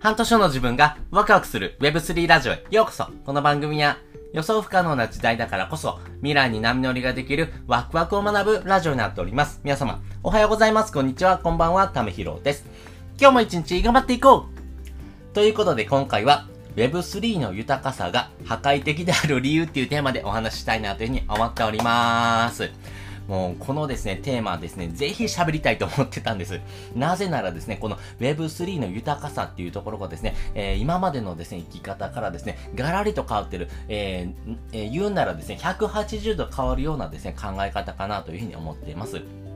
半年後の自分がワクワクする Web3 ラジオへようこそこの番組は予想不可能な時代だからこそ未来に波乗りができるワクワクを学ぶラジオになっております。皆様、おはようございます。こんにちは。こんばんは。ためひろです。今日も一日頑張っていこうということで今回は Web3 の豊かさが破壊的である理由っていうテーマでお話ししたいなというふうに思っております。もうこのですね、テーマはですね、ぜひ喋りたいと思ってたんです。なぜならですね、この Web3 の豊かさっていうところがですね、えー、今までのですね、生き方からですね、ガラリと変わってる、えーえー、言うならですね、180度変わるようなですね、考え方かなというふうに思っています。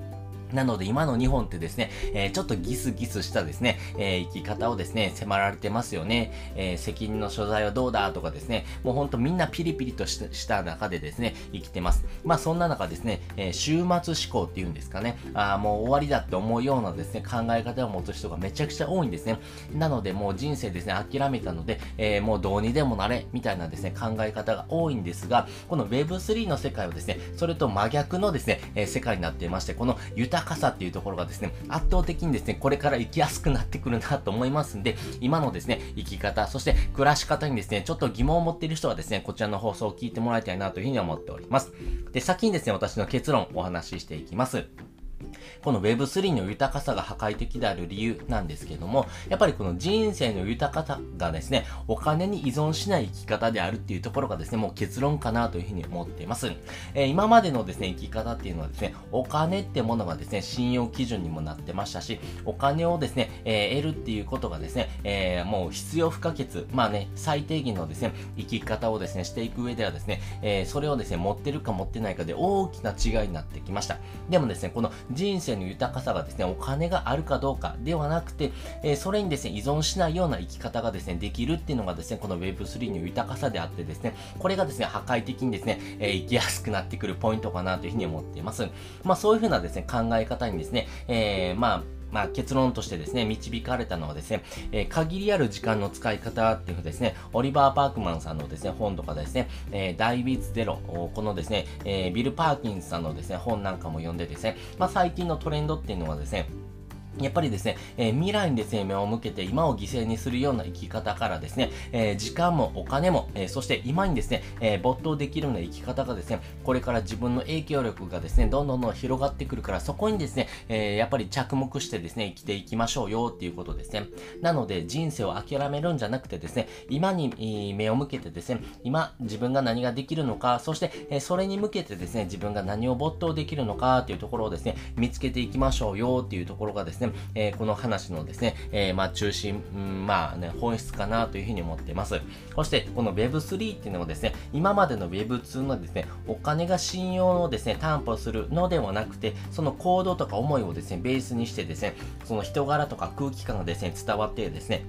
なので今の日本ってですね、えー、ちょっとギスギスしたですね、えー、生き方をですね、迫られてますよね。えー、責任の所在はどうだとかですね、もうほんとみんなピリピリとした中でですね、生きてます。まあそんな中ですね、え週末思考っていうんですかね、あもう終わりだって思うようなですね、考え方を持つ人がめちゃくちゃ多いんですね。なのでもう人生ですね、諦めたので、えもうどうにでもなれ、みたいなですね、考え方が多いんですが、この Web3 の世界はですね、それと真逆のですね、え世界になっていまして、この豊高さっていうところがですね、圧倒的にですね、これから生きやすくなってくるなと思いますんで、今のですね、生き方、そして暮らし方にですね、ちょっと疑問を持っている人はですね、こちらの放送を聞いてもらいたいなというふうに思っております。で、先にですね、私の結論をお話ししていきます。この Web3 の豊かさが破壊的である理由なんですけども、やっぱりこの人生の豊かさがですね、お金に依存しない生き方であるっていうところがですね、もう結論かなというふうに思っています。えー、今までのですね、生き方っていうのはですね、お金ってものがですね、信用基準にもなってましたし、お金をですね、えー、得るっていうことがですね、えー、もう必要不可欠、まあね、最低限のですね、生き方をですね、していく上ではですね、えそれをですね、持ってるか持ってないかで大きな違いになってきました。でもですね、この人人生の豊かさがですね、お金があるかどうかではなくて、えー、それにですね、依存しないような生き方がですね、できるっていうのがですね、この Web3 の豊かさであってですね、これがですね、破壊的にですね、えー、生きやすくなってくるポイントかなというふうに思っています。まあそういうふうなですね、考え方にですね、えー、まあ、まあ、結論としてですね、導かれたのはですね、えー、限りある時間の使い方っていうですね、オリバー・パークマンさんのですね、本とかですね、えー、ダイビーズ・ゼロ、このですね、えー、ビル・パーキンスさんのですね、本なんかも読んでですね、まあ、最近のトレンドっていうのはですね、やっぱりですね、えー、未来にですね、目を向けて今を犠牲にするような生き方からですね、えー、時間もお金も、えー、そして今にですね、え没頭できるような生き方がですね、これから自分の影響力がですね、どんどんどん広がってくるから、そこにですね、えやっぱり着目してですね、生きていきましょうよっていうことですね。なので、人生を諦めるんじゃなくてですね、今に目を向けてですね、今自分が何ができるのか、そして、えそれに向けてですね、自分が何を没頭できるのかっていうところをですね、見つけていきましょうよっていうところがですね、ね、えー、この話のですね、えー、まあ中心、うん、まあね、本質かなというふうに思っています。そして、この Web3 っていうのもですね、今までの Web2 のですね、お金が信用をですね、担保するのではなくて、その行動とか思いをですね、ベースにしてですね、その人柄とか空気感がですね、伝わってですね、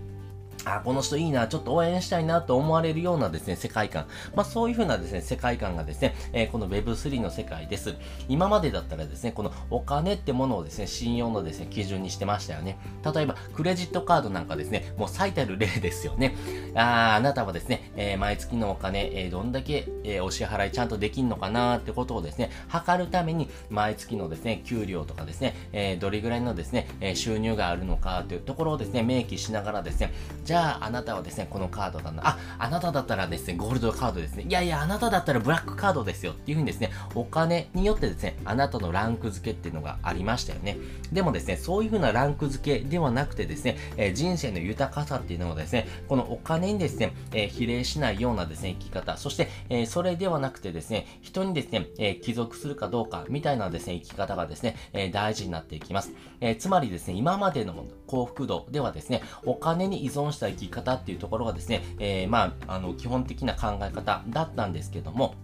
あ、この人いいな、ちょっと応援したいなと思われるようなですね、世界観。まあそういう風なですね、世界観がですね、えー、この Web3 の世界です。今までだったらですね、このお金ってものをですね、信用のですね、基準にしてましたよね。例えば、クレジットカードなんかですね、もう最たる例ですよね。ああなたはですね、えー、毎月のお金、えー、どんだけ、えお支払いちゃんとできんのかなってことをですね、測るために、毎月のですね、給料とかですね、えどれぐらいのですね、え収入があるのかというところをですね、明記しながらですね、じじゃああなたはですね、このカードだな。あ、あなただったらですね、ゴールドカードですね。いやいや、あなただったらブラックカードですよ。っていうふうにですね、お金によってですね、あなたのランク付けっていうのがありましたよね。でもですね、そういうふうなランク付けではなくてですね、えー、人生の豊かさっていうのはですね、このお金にですね、えー、比例しないようなですね、生き方、そして、えー、それではなくてですね、人にですね、え帰属するかどうかみたいなですね、生き方がですね、え大事になっていきます。えつまりですね、今までの幸福度ではですね、お金に依存した生き方っていうところがですね、えー、まあ、あの、基本的な考え方だったんですけども、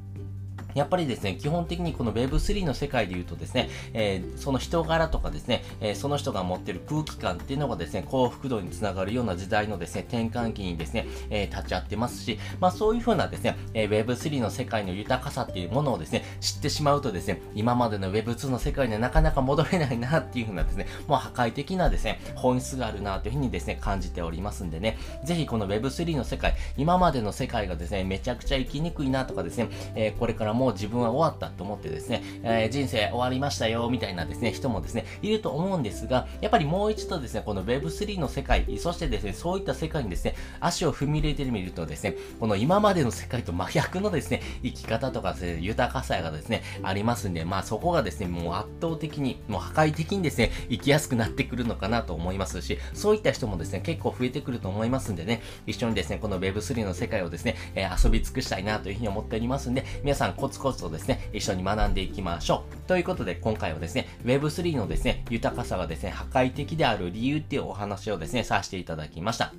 やっぱりですね、基本的にこの Web3 の世界で言うとですね、えー、その人柄とかですね、えー、その人が持ってる空気感っていうのがですね、幸福度につながるような時代のですね、転換期にですね、えー、立ち会ってますし、まあそういう風なですね、え Web3 の世界の豊かさっていうものをですね、知ってしまうとですね、今までの Web2 の世界にはなかなか戻れないなっていう風なですね、もう破壊的なですね、本質があるなという風にですね、感じておりますんでね、ぜひこの Web3 の世界、今までの世界がですね、めちゃくちゃ生きにくいなとかですね、えこれからもうう自分は終わったと思ってですね、えー、人生終わりましたよ、みたいなですね、人もですね、いると思うんですが、やっぱりもう一度ですね、この Web3 の世界、そしてですね、そういった世界にですね、足を踏み入れてみるとですね、この今までの世界と真逆のですね、生き方とかですね、豊かさがですね、ありますんで、まあそこがですね、もう圧倒的に、もう破壊的にですね、生きやすくなってくるのかなと思いますし、そういった人もですね、結構増えてくると思いますんでね、一緒にですね、この Web3 の世界をですね、えー、遊び尽くしたいなというふうに思っておりますんで、皆さんコツコツとですね、一緒に学んでいきましょう。ということで、今回はですね、Web3 のですね、豊かさがですね、破壊的である理由っていうお話をですね、させていただきました。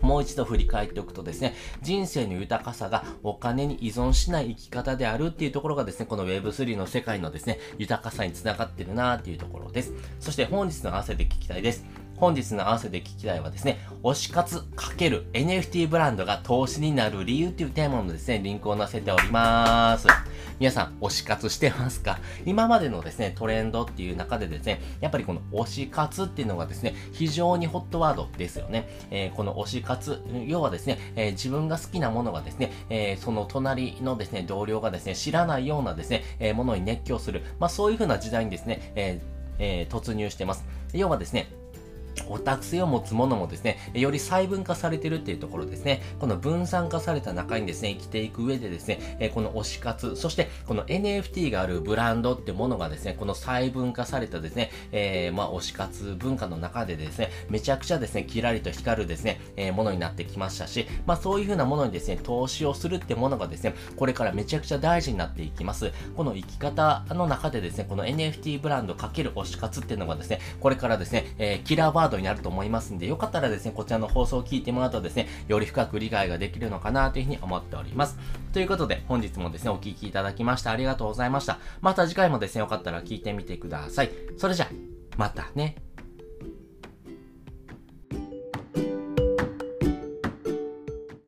もう一度振り返っておくとですね、人生の豊かさがお金に依存しない生き方であるっていうところがですね、この Web3 の世界のですね、豊かさにつながってるなっていうところです。そして本日の汗で聞きたいです。本日の合わせて聞きたいはですね、推し活×る NFT ブランドが投資になる理由っていうテーマのですね、リンクを載せております。皆さん、推し活してますか？今までのですね、トレンドっていう中でですね、やっぱりこの推し活っていうのがですね、非常にホットワードですよね。えー、この推し活、要はですね、えー、自分が好きなものがですね、えー、その隣のですね、同僚がですね、知らないようなですね、えものに熱狂する。まあそういう風な時代にですね、ええ突入してます。要はですね、オタク性を持つものもですね、より細分化されてるっていうところですね。この分散化された中にですね、生きていく上でですね、この推し活、そしてこの NFT があるブランドってものがですね、この細分化されたですね、えー、まあ推し活文化の中でですね、めちゃくちゃですね、キラリと光るですね、えー、ものになってきましたし、まあそういう風なものにですね、投資をするってものがですね、これからめちゃくちゃ大事になっていきます。この生き方の中でですね、この NFT ブランドかける推し活っていうのがですね、これからですね、えー、キラーワードになると思いますんで、よかったらですね、こちらの放送を聞いてもらうとですね、より深く理解ができるのかなというふうに思っております。ということで、本日もですね、お聴きいただきましてありがとうございました。また次回もですね、よかったら聞いてみてください。それじゃ、またね。